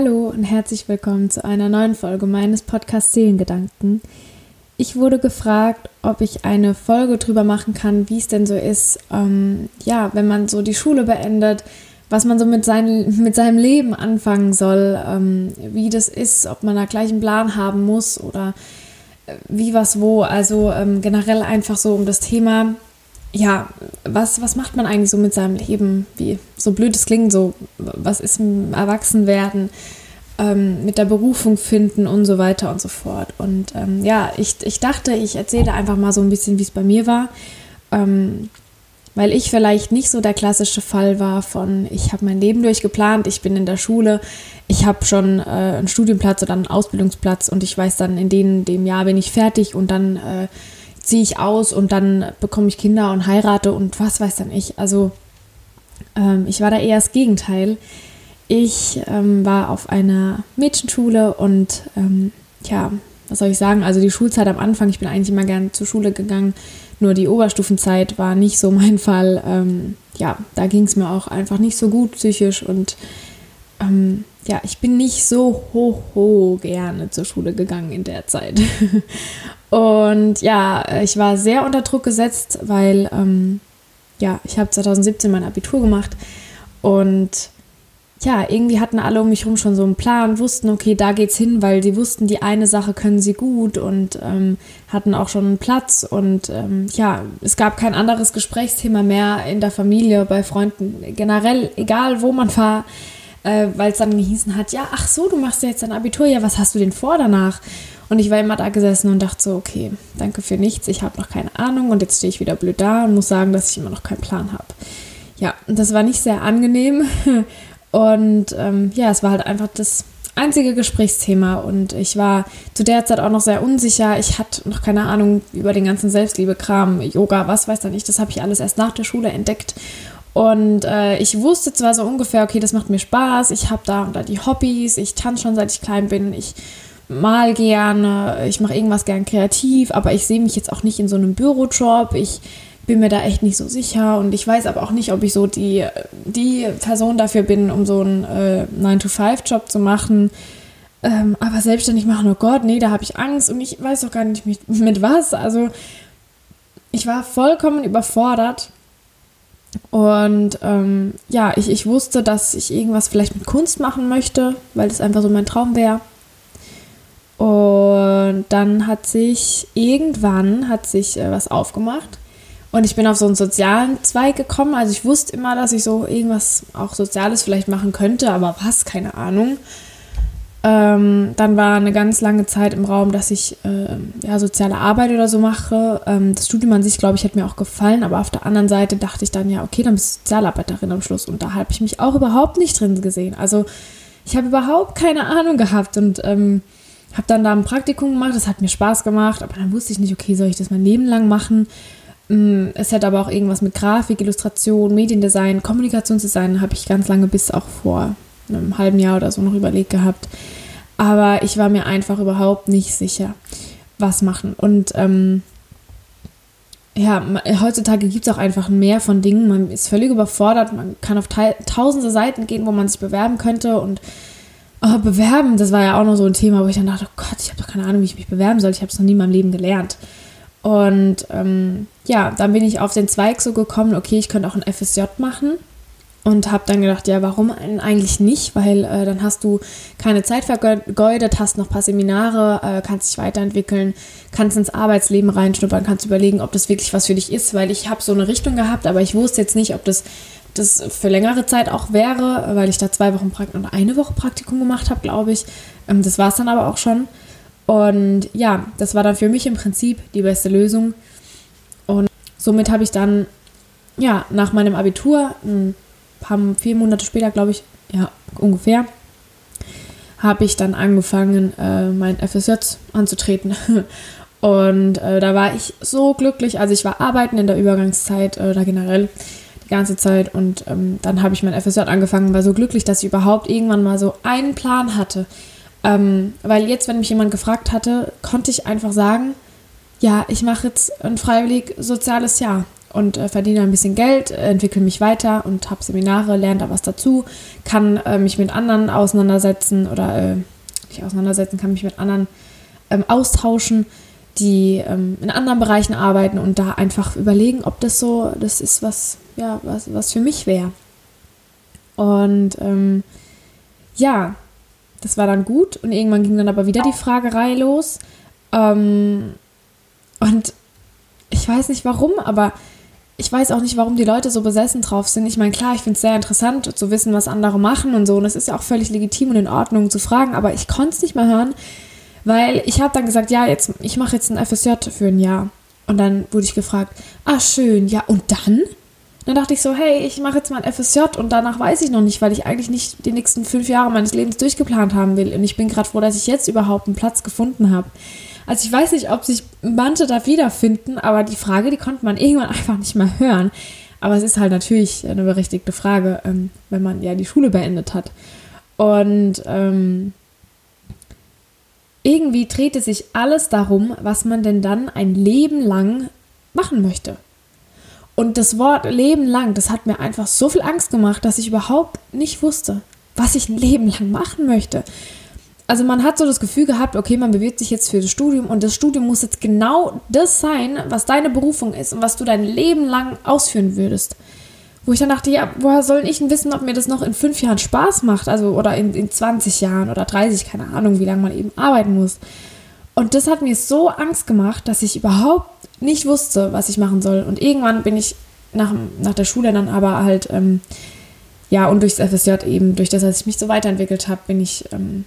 Hallo und herzlich willkommen zu einer neuen Folge meines Podcasts Seelengedanken. Ich wurde gefragt, ob ich eine Folge drüber machen kann, wie es denn so ist, ähm, ja, wenn man so die Schule beendet, was man so mit, sein, mit seinem Leben anfangen soll, ähm, wie das ist, ob man da gleich einen Plan haben muss oder äh, wie was wo. Also ähm, generell einfach so um das Thema, ja, was, was macht man eigentlich so mit seinem Leben? Wie so blöd es klingt, so was ist im Erwachsenwerden? Ähm, mit der Berufung finden und so weiter und so fort. Und ähm, ja, ich, ich dachte, ich erzähle einfach mal so ein bisschen, wie es bei mir war. Ähm, weil ich vielleicht nicht so der klassische Fall war von, ich habe mein Leben durchgeplant, ich bin in der Schule, ich habe schon äh, einen Studienplatz oder einen Ausbildungsplatz und ich weiß dann, in dem, dem Jahr bin ich fertig und dann äh, ziehe ich aus und dann bekomme ich Kinder und heirate und was weiß dann ich. Also ähm, ich war da eher das Gegenteil. Ich ähm, war auf einer Mädchenschule und ähm, ja, was soll ich sagen? Also die Schulzeit am Anfang, ich bin eigentlich immer gern zur Schule gegangen nur die Oberstufenzeit war nicht so mein Fall. Ähm, ja, da ging es mir auch einfach nicht so gut psychisch und ähm, ja, ich bin nicht so hoch, hoch gerne zur Schule gegangen in der Zeit. und ja, ich war sehr unter Druck gesetzt, weil ähm, ja, ich habe 2017 mein Abitur gemacht und ja, irgendwie hatten alle um mich herum schon so einen Plan, wussten, okay, da geht's hin, weil sie wussten, die eine Sache können sie gut und ähm, hatten auch schon einen Platz. Und ähm, ja, es gab kein anderes Gesprächsthema mehr in der Familie, bei Freunden, generell, egal wo man war, äh, weil es dann gehießen hat, ja, ach so, du machst ja jetzt dein Abitur, ja, was hast du denn vor danach? Und ich war immer da gesessen und dachte so, okay, danke für nichts, ich habe noch keine Ahnung und jetzt stehe ich wieder blöd da und muss sagen, dass ich immer noch keinen Plan habe. Ja, und das war nicht sehr angenehm. Und ähm, ja, es war halt einfach das einzige Gesprächsthema und ich war zu der Zeit auch noch sehr unsicher. Ich hatte noch keine Ahnung über den ganzen Selbstliebe-Kram, Yoga, was weiß da nicht. Das habe ich alles erst nach der Schule entdeckt. Und äh, ich wusste zwar so ungefähr, okay, das macht mir Spaß, ich habe da und da die Hobbys, ich tanze schon seit ich klein bin, ich mal gerne, ich mache irgendwas gern kreativ, aber ich sehe mich jetzt auch nicht in so einem Bürojob. Ich bin mir da echt nicht so sicher und ich weiß aber auch nicht, ob ich so die, die Person dafür bin, um so einen äh, 9-to-5-Job zu machen. Ähm, aber selbstständig machen, oh Gott, nee, da habe ich Angst und ich weiß auch gar nicht mit, mit was. Also ich war vollkommen überfordert und ähm, ja, ich, ich wusste, dass ich irgendwas vielleicht mit Kunst machen möchte, weil das einfach so mein Traum wäre. Und dann hat sich irgendwann hat sich äh, was aufgemacht und ich bin auf so einen sozialen Zweig gekommen. Also ich wusste immer, dass ich so irgendwas auch Soziales vielleicht machen könnte, aber was, keine Ahnung. Ähm, dann war eine ganz lange Zeit im Raum, dass ich äh, ja, soziale Arbeit oder so mache. Ähm, das Studium an sich, glaube ich, hat mir auch gefallen, aber auf der anderen Seite dachte ich dann, ja, okay, dann bist du Sozialarbeiterin am Schluss. Und da habe ich mich auch überhaupt nicht drin gesehen. Also ich habe überhaupt keine Ahnung gehabt und ähm, habe dann da ein Praktikum gemacht. Das hat mir Spaß gemacht, aber dann wusste ich nicht, okay, soll ich das mein Leben lang machen? Mm, es hat aber auch irgendwas mit Grafik, Illustration, Mediendesign, Kommunikationsdesign, habe ich ganz lange bis auch vor einem halben Jahr oder so noch überlegt gehabt. Aber ich war mir einfach überhaupt nicht sicher, was machen. Und ähm, ja, heutzutage gibt es auch einfach mehr von Dingen. Man ist völlig überfordert. Man kann auf tausende Seiten gehen, wo man sich bewerben könnte. Und oh, bewerben, das war ja auch noch so ein Thema, wo ich dann dachte, oh Gott, ich habe doch keine Ahnung, wie ich mich bewerben soll. Ich habe es noch nie in meinem Leben gelernt. Und ähm, ja, dann bin ich auf den Zweig so gekommen, okay, ich könnte auch ein FSJ machen. Und habe dann gedacht, ja, warum eigentlich nicht? Weil äh, dann hast du keine Zeit vergeudet, hast noch ein paar Seminare, äh, kannst dich weiterentwickeln, kannst ins Arbeitsleben reinschnuppern, kannst überlegen, ob das wirklich was für dich ist. Weil ich habe so eine Richtung gehabt, aber ich wusste jetzt nicht, ob das, das für längere Zeit auch wäre, weil ich da zwei Wochen Praktikum oder eine Woche Praktikum gemacht habe, glaube ich. Ähm, das war es dann aber auch schon. Und ja, das war dann für mich im Prinzip die beste Lösung. Und somit habe ich dann, ja, nach meinem Abitur, ein paar, vier Monate später, glaube ich, ja, ungefähr, habe ich dann angefangen, äh, mein FSJ anzutreten. Und äh, da war ich so glücklich. Also ich war arbeiten in der Übergangszeit äh, oder generell die ganze Zeit. Und ähm, dann habe ich mein FSJ angefangen, war so glücklich, dass ich überhaupt irgendwann mal so einen Plan hatte. Ähm, weil jetzt, wenn mich jemand gefragt hatte, konnte ich einfach sagen, ja, ich mache jetzt ein freiwillig soziales Jahr. Und äh, verdiene ein bisschen Geld, entwickle mich weiter und habe Seminare, lerne da was dazu, kann äh, mich mit anderen auseinandersetzen oder äh, nicht auseinandersetzen, kann mich mit anderen ähm, austauschen, die ähm, in anderen Bereichen arbeiten und da einfach überlegen, ob das so, das ist was, ja, was, was für mich wäre. Und ähm, ja, das war dann gut und irgendwann ging dann aber wieder die Fragerei los. Ähm, und ich weiß nicht warum, aber ich weiß auch nicht, warum die Leute so besessen drauf sind. Ich meine, klar, ich finde es sehr interessant zu wissen, was andere machen und so. Und es ist ja auch völlig legitim und in Ordnung zu fragen, aber ich konnte es nicht mehr hören, weil ich habe dann gesagt, ja, jetzt, ich mache jetzt ein FSJ für ein Jahr. Und dann wurde ich gefragt, ah, schön, ja, und dann? Dann dachte ich so, hey, ich mache jetzt mal ein FSJ und danach weiß ich noch nicht, weil ich eigentlich nicht die nächsten fünf Jahre meines Lebens durchgeplant haben will. Und ich bin gerade froh, dass ich jetzt überhaupt einen Platz gefunden habe. Also ich weiß nicht, ob sich manche da wiederfinden, aber die Frage, die konnte man irgendwann einfach nicht mehr hören. Aber es ist halt natürlich eine berechtigte Frage, ähm, wenn man ja die Schule beendet hat. Und ähm, irgendwie drehte sich alles darum, was man denn dann ein Leben lang machen möchte. Und das Wort Leben lang, das hat mir einfach so viel Angst gemacht, dass ich überhaupt nicht wusste, was ich ein Leben lang machen möchte also man hat so das Gefühl gehabt, okay, man bewirbt sich jetzt für das Studium und das Studium muss jetzt genau das sein, was deine Berufung ist und was du dein Leben lang ausführen würdest. Wo ich dann dachte, ja, woher soll ich denn wissen, ob mir das noch in fünf Jahren Spaß macht? Also, oder in, in 20 Jahren oder 30, keine Ahnung, wie lange man eben arbeiten muss. Und das hat mir so Angst gemacht, dass ich überhaupt nicht wusste, was ich machen soll. Und irgendwann bin ich nach, nach der Schule dann aber halt, ähm, ja, und durchs FSJ eben, durch das, dass ich mich so weiterentwickelt habe, bin ich ähm,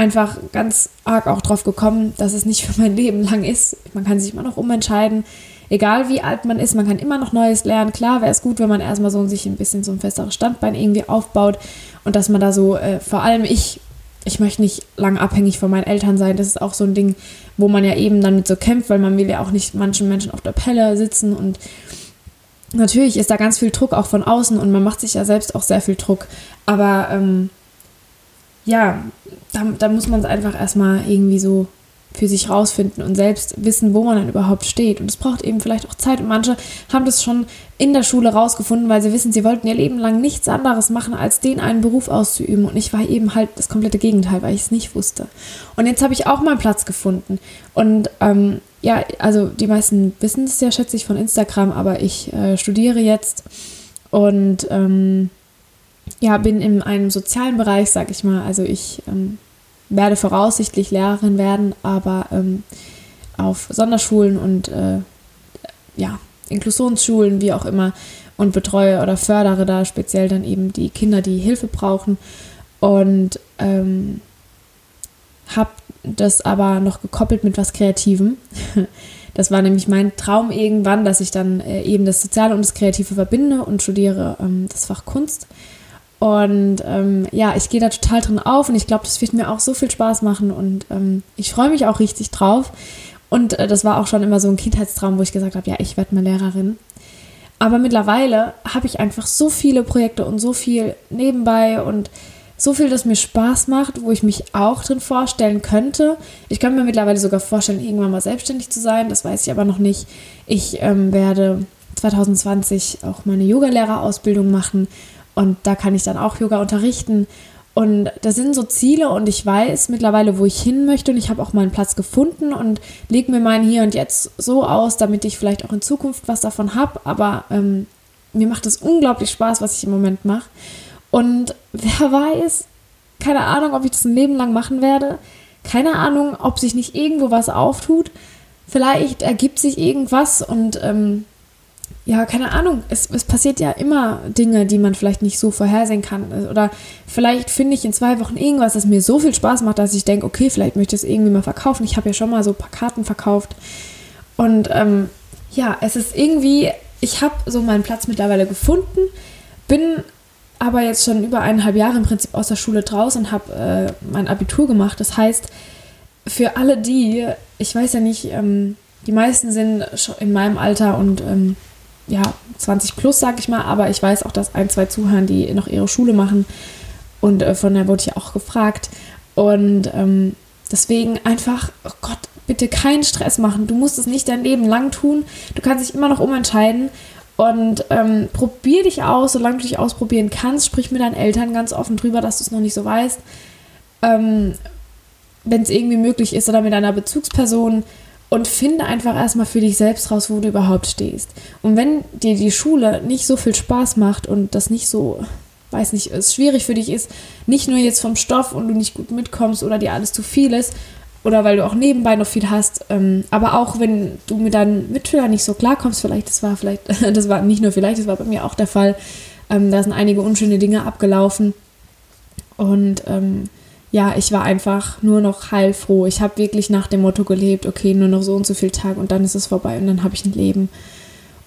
einfach ganz arg auch drauf gekommen, dass es nicht für mein Leben lang ist. Man kann sich immer noch umentscheiden. Egal wie alt man ist, man kann immer noch Neues lernen. Klar wäre es gut, wenn man erstmal so sich ein bisschen so ein festeres Standbein irgendwie aufbaut und dass man da so, äh, vor allem ich, ich möchte nicht lange abhängig von meinen Eltern sein. Das ist auch so ein Ding, wo man ja eben damit so kämpft, weil man will ja auch nicht manchen Menschen auf der Pelle sitzen und natürlich ist da ganz viel Druck auch von außen und man macht sich ja selbst auch sehr viel Druck. Aber ähm, ja, da, da muss man es einfach erstmal irgendwie so für sich rausfinden und selbst wissen, wo man dann überhaupt steht. Und es braucht eben vielleicht auch Zeit. Und manche haben das schon in der Schule rausgefunden, weil sie wissen, sie wollten ihr Leben lang nichts anderes machen, als den einen Beruf auszuüben. Und ich war eben halt das komplette Gegenteil, weil ich es nicht wusste. Und jetzt habe ich auch mal Platz gefunden. Und ähm, ja, also die meisten wissen es ja, schätze ich, von Instagram, aber ich äh, studiere jetzt und ähm, ja, bin in einem sozialen Bereich, sag ich mal. Also ich ähm, werde voraussichtlich Lehrerin werden, aber ähm, auf Sonderschulen und äh, ja, Inklusionsschulen, wie auch immer, und betreue oder fördere da speziell dann eben die Kinder, die Hilfe brauchen. Und ähm, habe das aber noch gekoppelt mit was Kreativem. Das war nämlich mein Traum irgendwann, dass ich dann äh, eben das Soziale und das Kreative verbinde und studiere ähm, das Fach Kunst. Und ähm, ja, ich gehe da total drin auf und ich glaube, das wird mir auch so viel Spaß machen und ähm, ich freue mich auch richtig drauf. Und äh, das war auch schon immer so ein Kindheitstraum, wo ich gesagt habe, ja, ich werde mal Lehrerin. Aber mittlerweile habe ich einfach so viele Projekte und so viel nebenbei und so viel, das mir Spaß macht, wo ich mich auch drin vorstellen könnte. Ich kann mir mittlerweile sogar vorstellen, irgendwann mal selbstständig zu sein. Das weiß ich aber noch nicht. Ich ähm, werde 2020 auch meine Yogalehrerausbildung machen und da kann ich dann auch Yoga unterrichten. Und das sind so Ziele und ich weiß mittlerweile, wo ich hin möchte und ich habe auch meinen Platz gefunden und lege mir meinen Hier und Jetzt so aus, damit ich vielleicht auch in Zukunft was davon habe. Aber ähm, mir macht es unglaublich Spaß, was ich im Moment mache. Und wer weiß, keine Ahnung, ob ich das ein Leben lang machen werde. Keine Ahnung, ob sich nicht irgendwo was auftut. Vielleicht ergibt sich irgendwas und ähm, ja, keine Ahnung, es, es passiert ja immer Dinge, die man vielleicht nicht so vorhersehen kann. Oder vielleicht finde ich in zwei Wochen irgendwas, das mir so viel Spaß macht, dass ich denke, okay, vielleicht möchte ich es irgendwie mal verkaufen. Ich habe ja schon mal so ein paar Karten verkauft. Und ähm, ja, es ist irgendwie, ich habe so meinen Platz mittlerweile gefunden, bin aber jetzt schon über eineinhalb Jahre im Prinzip aus der Schule draußen und habe äh, mein Abitur gemacht. Das heißt, für alle die, ich weiß ja nicht, ähm, die meisten sind schon in meinem Alter und ähm, ja, 20 plus, sag ich mal, aber ich weiß auch, dass ein, zwei zuhören, die noch ihre Schule machen. Und äh, von der wurde ich auch gefragt. Und ähm, deswegen einfach, oh Gott, bitte keinen Stress machen. Du musst es nicht dein Leben lang tun. Du kannst dich immer noch umentscheiden. Und ähm, probier dich aus, solange du dich ausprobieren kannst. Sprich mit deinen Eltern ganz offen drüber, dass du es noch nicht so weißt. Ähm, Wenn es irgendwie möglich ist oder mit einer Bezugsperson. Und finde einfach erstmal für dich selbst raus, wo du überhaupt stehst. Und wenn dir die Schule nicht so viel Spaß macht und das nicht so, weiß nicht, es schwierig für dich ist, nicht nur jetzt vom Stoff und du nicht gut mitkommst oder dir alles zu viel ist, oder weil du auch nebenbei noch viel hast. Ähm, aber auch wenn du mit deinen Mitschülern nicht so klarkommst, vielleicht, das war vielleicht, das war nicht nur vielleicht, das war bei mir auch der Fall. Ähm, da sind einige unschöne Dinge abgelaufen. Und ähm, ja, ich war einfach nur noch heilfroh. Ich habe wirklich nach dem Motto gelebt, okay, nur noch so und so viel Tag und dann ist es vorbei und dann habe ich ein Leben.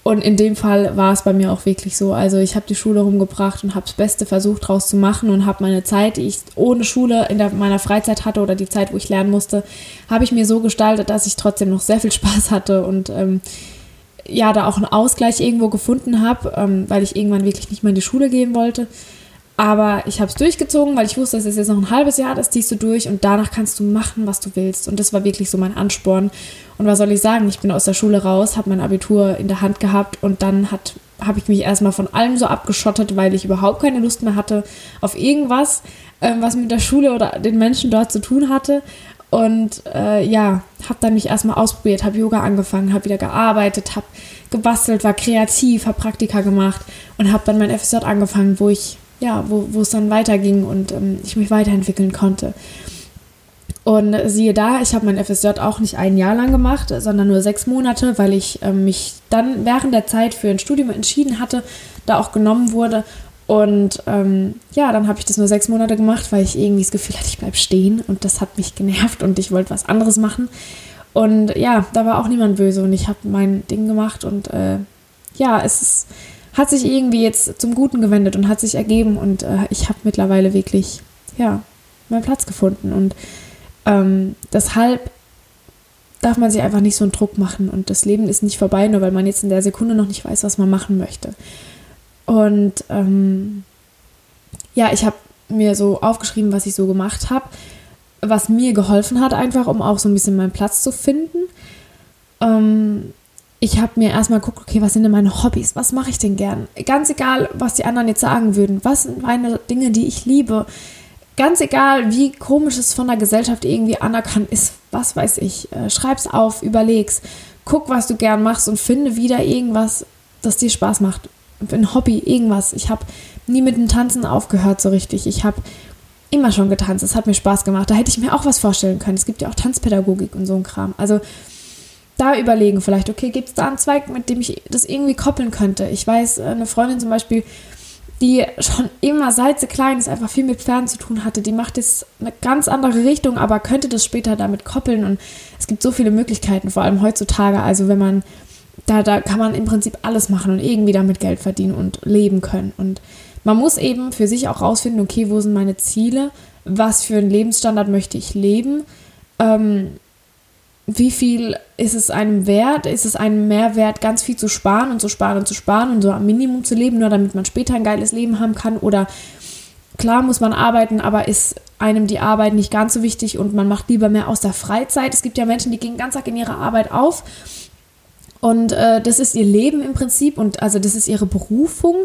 Und in dem Fall war es bei mir auch wirklich so. Also ich habe die Schule rumgebracht und habe das Beste versucht draus zu machen und habe meine Zeit, die ich ohne Schule in der, meiner Freizeit hatte oder die Zeit, wo ich lernen musste, habe ich mir so gestaltet, dass ich trotzdem noch sehr viel Spaß hatte und ähm, ja, da auch einen Ausgleich irgendwo gefunden habe, ähm, weil ich irgendwann wirklich nicht mehr in die Schule gehen wollte. Aber ich habe es durchgezogen, weil ich wusste, es ist jetzt noch ein halbes Jahr, das ziehst du durch und danach kannst du machen, was du willst. Und das war wirklich so mein Ansporn. Und was soll ich sagen? Ich bin aus der Schule raus, habe mein Abitur in der Hand gehabt und dann habe ich mich erstmal von allem so abgeschottet, weil ich überhaupt keine Lust mehr hatte auf irgendwas, äh, was mit der Schule oder den Menschen dort zu tun hatte. Und äh, ja, habe dann mich erstmal ausprobiert, habe Yoga angefangen, habe wieder gearbeitet, habe gebastelt, war kreativ, habe Praktika gemacht und habe dann mein FSJ angefangen, wo ich ja, wo, wo es dann weiterging und ähm, ich mich weiterentwickeln konnte. Und siehe da, ich habe mein FSJ auch nicht ein Jahr lang gemacht, sondern nur sechs Monate, weil ich ähm, mich dann während der Zeit für ein Studium entschieden hatte, da auch genommen wurde. Und ähm, ja, dann habe ich das nur sechs Monate gemacht, weil ich irgendwie das Gefühl hatte, ich bleibe stehen und das hat mich genervt und ich wollte was anderes machen. Und ja, da war auch niemand böse und ich habe mein Ding gemacht und äh, ja, es ist hat sich irgendwie jetzt zum Guten gewendet und hat sich ergeben und äh, ich habe mittlerweile wirklich, ja, meinen Platz gefunden und ähm, deshalb darf man sich einfach nicht so einen Druck machen und das Leben ist nicht vorbei, nur weil man jetzt in der Sekunde noch nicht weiß, was man machen möchte. Und ähm, ja, ich habe mir so aufgeschrieben, was ich so gemacht habe, was mir geholfen hat, einfach um auch so ein bisschen meinen Platz zu finden. Ähm, ich habe mir erstmal geguckt, okay, was sind denn meine Hobbys? Was mache ich denn gern? Ganz egal, was die anderen jetzt sagen würden. Was sind meine Dinge, die ich liebe? Ganz egal, wie komisch es von der Gesellschaft irgendwie anerkannt ist, was weiß ich. Äh, schreib's auf, überleg's, guck, was du gern machst und finde wieder irgendwas, das dir Spaß macht. Ein Hobby, irgendwas. Ich habe nie mit dem Tanzen aufgehört so richtig. Ich habe immer schon getanzt. Es hat mir Spaß gemacht. Da hätte ich mir auch was vorstellen können. Es gibt ja auch Tanzpädagogik und so ein Kram. Also da überlegen vielleicht, okay, gibt es da einen Zweig, mit dem ich das irgendwie koppeln könnte? Ich weiß, eine Freundin zum Beispiel, die schon immer, seit sie klein ist, einfach viel mit Pferden zu tun hatte, die macht jetzt eine ganz andere Richtung, aber könnte das später damit koppeln und es gibt so viele Möglichkeiten, vor allem heutzutage, also wenn man, da, da kann man im Prinzip alles machen und irgendwie damit Geld verdienen und leben können. Und man muss eben für sich auch rausfinden, okay, wo sind meine Ziele, was für einen Lebensstandard möchte ich leben, ähm, wie viel ist es einem wert? Ist es einem Mehrwert, ganz viel zu sparen und zu sparen und zu sparen und so am Minimum zu leben, nur damit man später ein geiles Leben haben kann? Oder klar muss man arbeiten, aber ist einem die Arbeit nicht ganz so wichtig und man macht lieber mehr aus der Freizeit? Es gibt ja Menschen, die gehen ganz Tag in ihre Arbeit auf und äh, das ist ihr Leben im Prinzip und also das ist ihre Berufung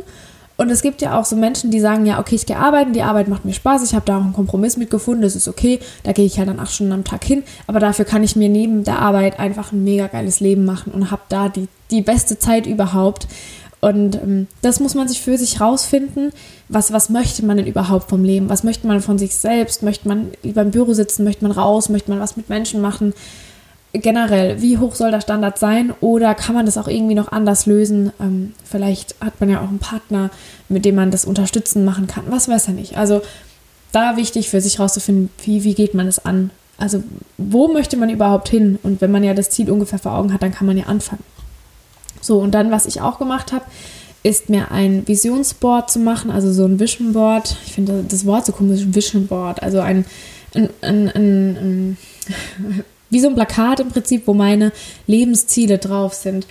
und es gibt ja auch so Menschen, die sagen, ja, okay, ich gehe arbeiten, die Arbeit macht mir Spaß, ich habe da auch einen Kompromiss mitgefunden, das ist okay, da gehe ich halt dann acht Stunden am Tag hin, aber dafür kann ich mir neben der Arbeit einfach ein mega geiles Leben machen und habe da die, die beste Zeit überhaupt. Und ähm, das muss man sich für sich rausfinden. Was, was möchte man denn überhaupt vom Leben? Was möchte man von sich selbst? Möchte man lieber im Büro sitzen? Möchte man raus? Möchte man was mit Menschen machen? Generell, wie hoch soll der Standard sein oder kann man das auch irgendwie noch anders lösen? Ähm, vielleicht hat man ja auch einen Partner, mit dem man das unterstützen machen kann. Was weiß er nicht. Also da wichtig für sich rauszufinden, wie, wie geht man es an? Also wo möchte man überhaupt hin? Und wenn man ja das Ziel ungefähr vor Augen hat, dann kann man ja anfangen. So, und dann, was ich auch gemacht habe, ist mir ein Visionsboard zu machen, also so ein Vision Board. Ich finde das Wort so komisch, Vision Board. Also ein, ein, ein, ein wie so ein Plakat im Prinzip, wo meine Lebensziele drauf sind.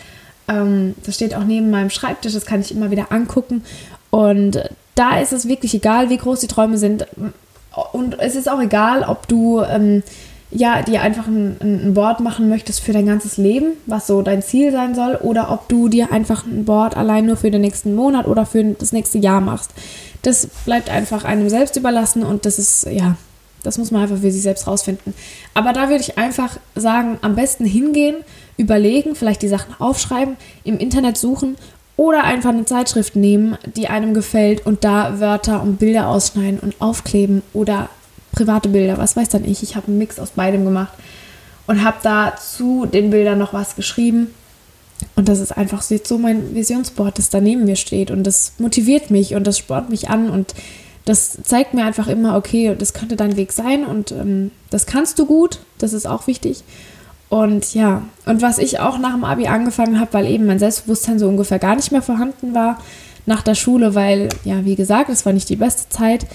Ähm, das steht auch neben meinem Schreibtisch, das kann ich immer wieder angucken. Und da ist es wirklich egal, wie groß die Träume sind. Und es ist auch egal, ob du ähm, ja, dir einfach ein, ein Board machen möchtest für dein ganzes Leben, was so dein Ziel sein soll, oder ob du dir einfach ein Board allein nur für den nächsten Monat oder für das nächste Jahr machst. Das bleibt einfach einem selbst überlassen und das ist, ja, das muss man einfach für sich selbst rausfinden. Aber da würde ich einfach sagen, am besten hingehen, überlegen, vielleicht die Sachen aufschreiben, im Internet suchen oder einfach eine Zeitschrift nehmen, die einem gefällt und da Wörter und Bilder ausschneiden und aufkleben oder private Bilder, was weiß dann ich. Ich habe einen Mix aus beidem gemacht und habe da zu den Bildern noch was geschrieben. Und das ist einfach so mein Visionsboard, das da neben mir steht. Und das motiviert mich und das spornt mich an und das zeigt mir einfach immer, okay, das könnte dein Weg sein und ähm, das kannst du gut, das ist auch wichtig. Und ja, und was ich auch nach dem Abi angefangen habe, weil eben mein Selbstbewusstsein so ungefähr gar nicht mehr vorhanden war nach der Schule, weil, ja, wie gesagt, es war nicht die beste Zeit,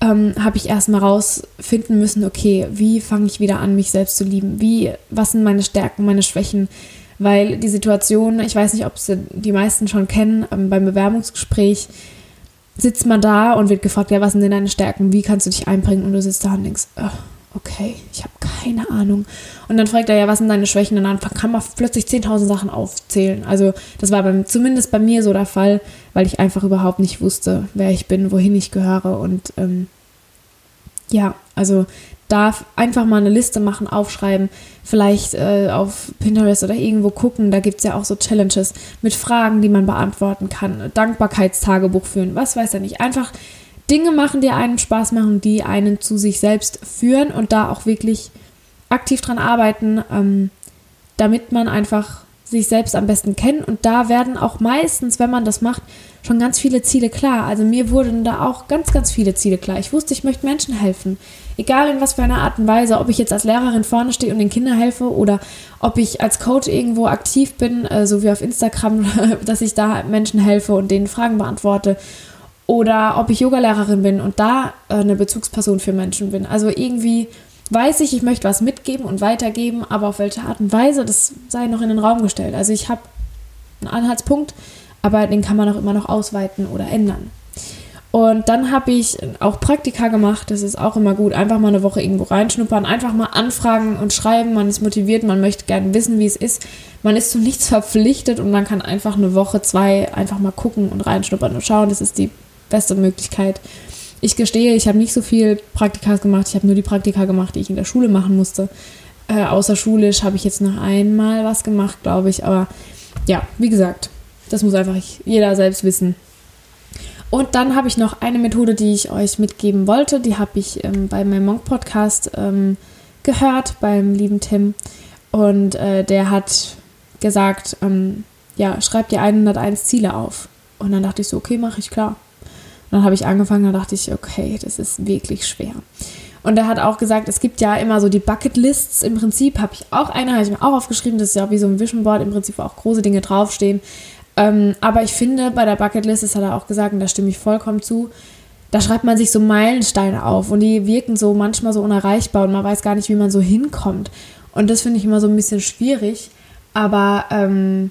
ähm, habe ich erstmal rausfinden müssen, okay, wie fange ich wieder an, mich selbst zu lieben? Wie, was sind meine Stärken, meine Schwächen? Weil die Situation, ich weiß nicht, ob sie die meisten schon kennen, ähm, beim Bewerbungsgespräch sitzt man da und wird gefragt, ja, was sind denn deine Stärken? Wie kannst du dich einbringen? Und du sitzt da und denkst, okay, ich habe keine Ahnung. Und dann fragt er ja, was sind deine Schwächen? Und dann kann man plötzlich 10.000 Sachen aufzählen. Also das war beim, zumindest bei mir so der Fall, weil ich einfach überhaupt nicht wusste, wer ich bin, wohin ich gehöre. Und ähm, ja, also darf einfach mal eine Liste machen, aufschreiben, vielleicht äh, auf Pinterest oder irgendwo gucken. Da gibt es ja auch so Challenges mit Fragen, die man beantworten kann. Dankbarkeitstagebuch führen, was weiß er nicht. Einfach Dinge machen, die einen Spaß machen, die einen zu sich selbst führen und da auch wirklich aktiv dran arbeiten, ähm, damit man einfach sich selbst am besten kennt. Und da werden auch meistens, wenn man das macht, schon ganz viele Ziele klar. Also mir wurden da auch ganz, ganz viele Ziele klar. Ich wusste, ich möchte Menschen helfen. Egal in was für einer Art und Weise, ob ich jetzt als Lehrerin vorne stehe und den Kindern helfe oder ob ich als Coach irgendwo aktiv bin, äh, so wie auf Instagram, dass ich da Menschen helfe und denen Fragen beantworte oder ob ich Yogalehrerin bin und da äh, eine Bezugsperson für Menschen bin. Also irgendwie weiß ich, ich möchte was mitgeben und weitergeben, aber auf welche Art und Weise, das sei noch in den Raum gestellt. Also ich habe einen Anhaltspunkt, aber den kann man auch immer noch ausweiten oder ändern. Und dann habe ich auch Praktika gemacht, das ist auch immer gut. Einfach mal eine Woche irgendwo reinschnuppern, einfach mal anfragen und schreiben. Man ist motiviert, man möchte gerne wissen, wie es ist. Man ist zu nichts verpflichtet und man kann einfach eine Woche, zwei einfach mal gucken und reinschnuppern und schauen. Das ist die beste Möglichkeit. Ich gestehe, ich habe nicht so viel Praktika gemacht. Ich habe nur die Praktika gemacht, die ich in der Schule machen musste. Äh, außerschulisch habe ich jetzt noch einmal was gemacht, glaube ich. Aber ja, wie gesagt, das muss einfach jeder selbst wissen. Und dann habe ich noch eine Methode, die ich euch mitgeben wollte. Die habe ich ähm, bei meinem Monk-Podcast ähm, gehört, beim lieben Tim. Und äh, der hat gesagt, ähm, ja, schreib dir 101 Ziele auf. Und dann dachte ich so, okay, mache ich klar. Und dann habe ich angefangen, da dachte ich, okay, das ist wirklich schwer. Und er hat auch gesagt, es gibt ja immer so die Bucketlists. Im Prinzip habe ich auch eine, habe ich mir auch aufgeschrieben, das ist ja wie so ein Vision Board, im Prinzip auch große Dinge draufstehen. Ähm, aber ich finde, bei der Bucketlist, das hat er auch gesagt, und da stimme ich vollkommen zu, da schreibt man sich so Meilensteine auf und die wirken so manchmal so unerreichbar und man weiß gar nicht, wie man so hinkommt. Und das finde ich immer so ein bisschen schwierig. Aber ähm,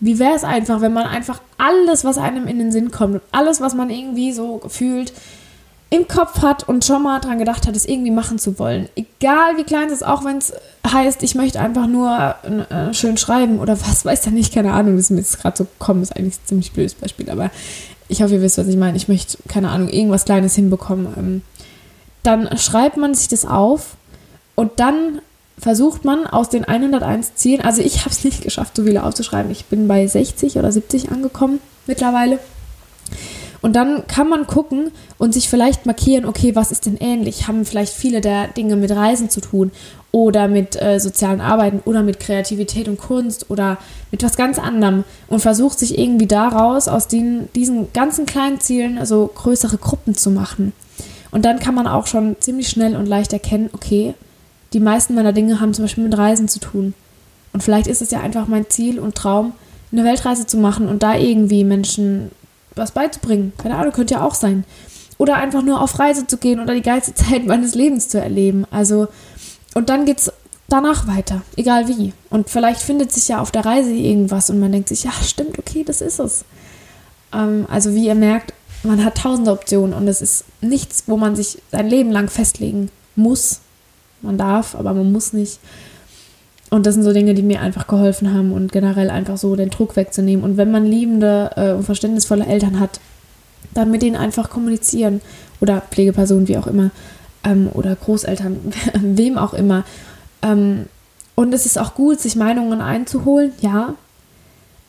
wie wäre es einfach, wenn man einfach alles, was einem in den Sinn kommt, alles, was man irgendwie so fühlt, im Kopf hat und schon mal dran gedacht hat, es irgendwie machen zu wollen. Egal wie klein es ist, auch wenn es heißt, ich möchte einfach nur äh, schön schreiben oder was weiß ja nicht, keine Ahnung, das ist mir jetzt gerade so gekommen, ist eigentlich ein ziemlich blödes Beispiel, aber ich hoffe, ihr wisst, was ich meine. Ich möchte, keine Ahnung, irgendwas Kleines hinbekommen. Ähm, dann schreibt man sich das auf und dann versucht man aus den 101 Zielen, also ich habe es nicht geschafft, so viele aufzuschreiben. Ich bin bei 60 oder 70 angekommen mittlerweile. Und dann kann man gucken und sich vielleicht markieren, okay, was ist denn ähnlich? Haben vielleicht viele der Dinge mit Reisen zu tun oder mit äh, sozialen Arbeiten oder mit Kreativität und Kunst oder mit was ganz anderem und versucht sich irgendwie daraus, aus den, diesen ganzen kleinen Zielen, also größere Gruppen zu machen. Und dann kann man auch schon ziemlich schnell und leicht erkennen, okay, die meisten meiner Dinge haben zum Beispiel mit Reisen zu tun. Und vielleicht ist es ja einfach mein Ziel und Traum, eine Weltreise zu machen und da irgendwie Menschen was beizubringen. Keine Ahnung, könnte ja auch sein. Oder einfach nur auf Reise zu gehen oder die geilste Zeit meines Lebens zu erleben. Also, und dann geht's danach weiter, egal wie. Und vielleicht findet sich ja auf der Reise irgendwas und man denkt sich, ja, stimmt, okay, das ist es. Ähm, also, wie ihr merkt, man hat tausende Optionen und es ist nichts, wo man sich sein Leben lang festlegen muss, Man darf, aber man muss nicht. Und das sind so Dinge, die mir einfach geholfen haben und generell einfach so den Druck wegzunehmen. Und wenn man liebende äh, und verständnisvolle Eltern hat, dann mit denen einfach kommunizieren. Oder Pflegepersonen, wie auch immer. Ähm, oder Großeltern, wem auch immer. Ähm, und es ist auch gut, sich Meinungen einzuholen, ja.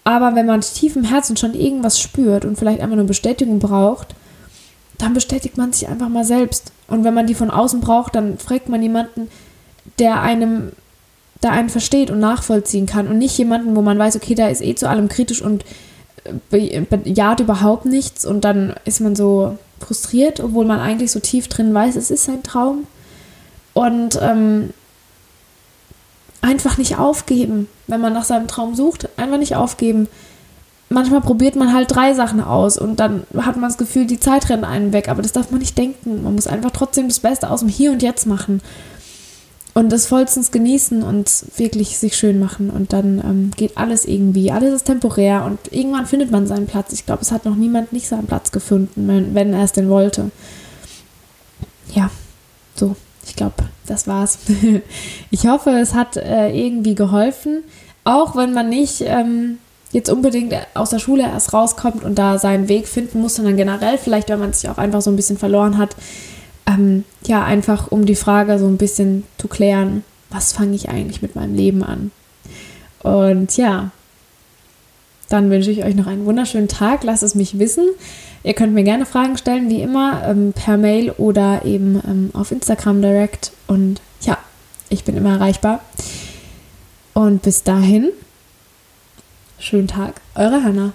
Aber wenn man tief im Herzen schon irgendwas spürt und vielleicht einfach nur Bestätigung braucht, dann bestätigt man sich einfach mal selbst. Und wenn man die von außen braucht, dann fragt man jemanden, der einem, der einen versteht und nachvollziehen kann und nicht jemanden, wo man weiß, okay, der ist eh zu allem kritisch und bejaht überhaupt nichts und dann ist man so frustriert, obwohl man eigentlich so tief drin weiß, es ist sein Traum. Und ähm, einfach nicht aufgeben, wenn man nach seinem Traum sucht, einfach nicht aufgeben. Manchmal probiert man halt drei Sachen aus und dann hat man das Gefühl, die Zeit rennt einen weg, aber das darf man nicht denken. Man muss einfach trotzdem das Beste aus dem Hier und Jetzt machen und das vollstens genießen und wirklich sich schön machen und dann ähm, geht alles irgendwie, alles ist temporär und irgendwann findet man seinen Platz. Ich glaube, es hat noch niemand nicht seinen Platz gefunden, wenn, wenn er es denn wollte. Ja, so ich glaube, das war's. ich hoffe, es hat äh, irgendwie geholfen, auch wenn man nicht ähm, jetzt unbedingt aus der Schule erst rauskommt und da seinen Weg finden muss, sondern generell vielleicht, wenn man sich auch einfach so ein bisschen verloren hat, ähm, ja, einfach um die Frage so ein bisschen zu klären, was fange ich eigentlich mit meinem Leben an? Und ja, dann wünsche ich euch noch einen wunderschönen Tag. Lasst es mich wissen. Ihr könnt mir gerne Fragen stellen, wie immer, ähm, per Mail oder eben ähm, auf Instagram direkt. Und ja, ich bin immer erreichbar. Und bis dahin, schönen Tag, eure Hannah.